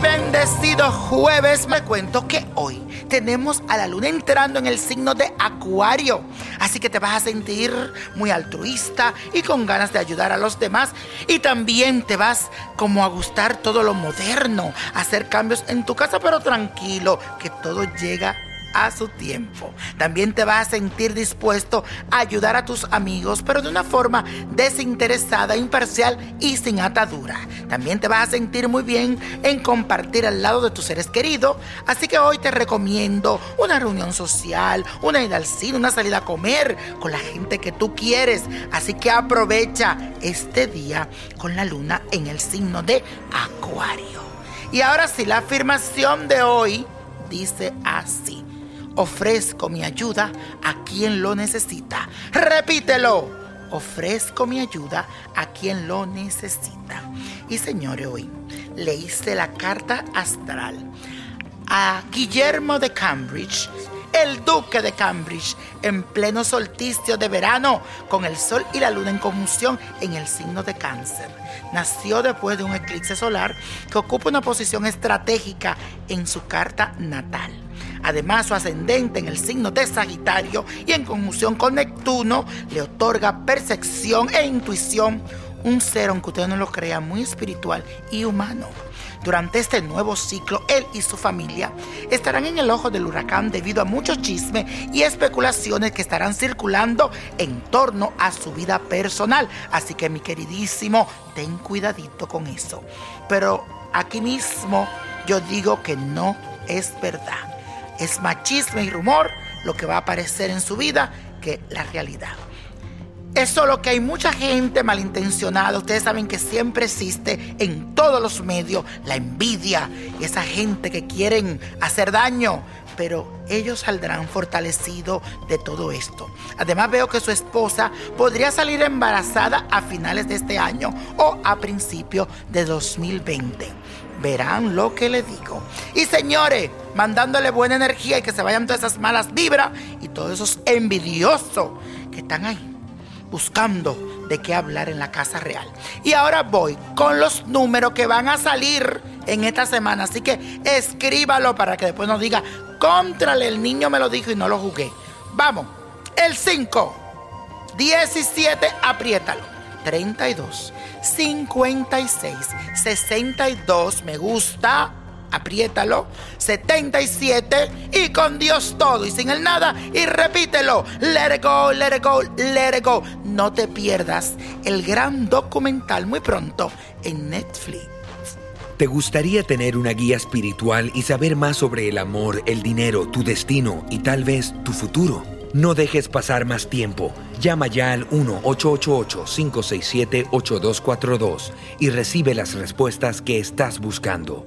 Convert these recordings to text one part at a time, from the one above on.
Bendecido jueves. Me cuento que hoy tenemos a la luna entrando en el signo de Acuario. Así que te vas a sentir muy altruista y con ganas de ayudar a los demás. Y también te vas como a gustar todo lo moderno, hacer cambios en tu casa, pero tranquilo, que todo llega a su tiempo. También te vas a sentir dispuesto a ayudar a tus amigos, pero de una forma desinteresada, imparcial y sin atadura. También te vas a sentir muy bien en compartir al lado de tus seres queridos. Así que hoy te recomiendo una reunión social, una ida al cine, una salida a comer con la gente que tú quieres. Así que aprovecha este día con la luna en el signo de Acuario. Y ahora sí, la afirmación de hoy dice así. Ofrezco mi ayuda a quien lo necesita. Repítelo. Ofrezco mi ayuda a quien lo necesita. Y señores, hoy le hice la carta astral a Guillermo de Cambridge, el duque de Cambridge, en pleno solsticio de verano, con el sol y la luna en conjunción en el signo de cáncer. Nació después de un eclipse solar que ocupa una posición estratégica en su carta natal. Además, su ascendente en el signo de Sagitario y en conjunción con Neptuno le otorga percepción e intuición, un ser, aunque usted no lo crea, muy espiritual y humano. Durante este nuevo ciclo, él y su familia estarán en el ojo del huracán debido a muchos chismes y especulaciones que estarán circulando en torno a su vida personal. Así que mi queridísimo, ten cuidadito con eso. Pero aquí mismo yo digo que no es verdad. Es machismo y rumor lo que va a aparecer en su vida que la realidad. Es solo que hay mucha gente malintencionada. Ustedes saben que siempre existe en todos los medios la envidia y esa gente que quieren hacer daño. Pero ellos saldrán fortalecidos de todo esto. Además veo que su esposa podría salir embarazada a finales de este año o a principios de 2020 verán lo que le digo. Y señores, mandándole buena energía y que se vayan todas esas malas vibras y todos esos envidiosos que están ahí buscando de qué hablar en la casa real. Y ahora voy con los números que van a salir en esta semana. Así que escríbalo para que después nos diga, contrale, el niño me lo dijo y no lo jugué. Vamos, el 5, 17, apriétalo. 32, 56, 62, me gusta. Apriétalo, 77 y con Dios todo y sin el nada y repítelo, let it go, let it go, let it go. No te pierdas el gran documental muy pronto en Netflix. ¿Te gustaría tener una guía espiritual y saber más sobre el amor, el dinero, tu destino y tal vez tu futuro? No dejes pasar más tiempo. Llama ya al 1-888-567-8242 y recibe las respuestas que estás buscando.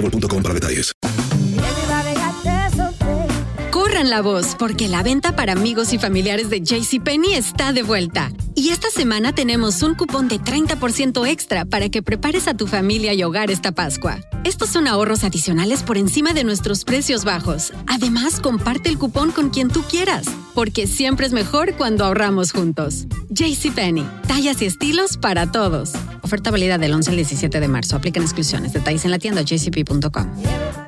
boostmobile.com para detalles. Corran la voz, porque la venta para amigos y familiares de JCPenney está de vuelta. Y esta semana tenemos un cupón de 30% extra para que prepares a tu familia y hogar esta Pascua. Estos son ahorros adicionales por encima de nuestros precios bajos. Además, comparte el cupón con quien tú quieras, porque siempre es mejor cuando ahorramos juntos. JCPenney, tallas y estilos para todos. Oferta válida del 11 al 17 de marzo. Aplican exclusiones. Detalles en la tienda jcp.com.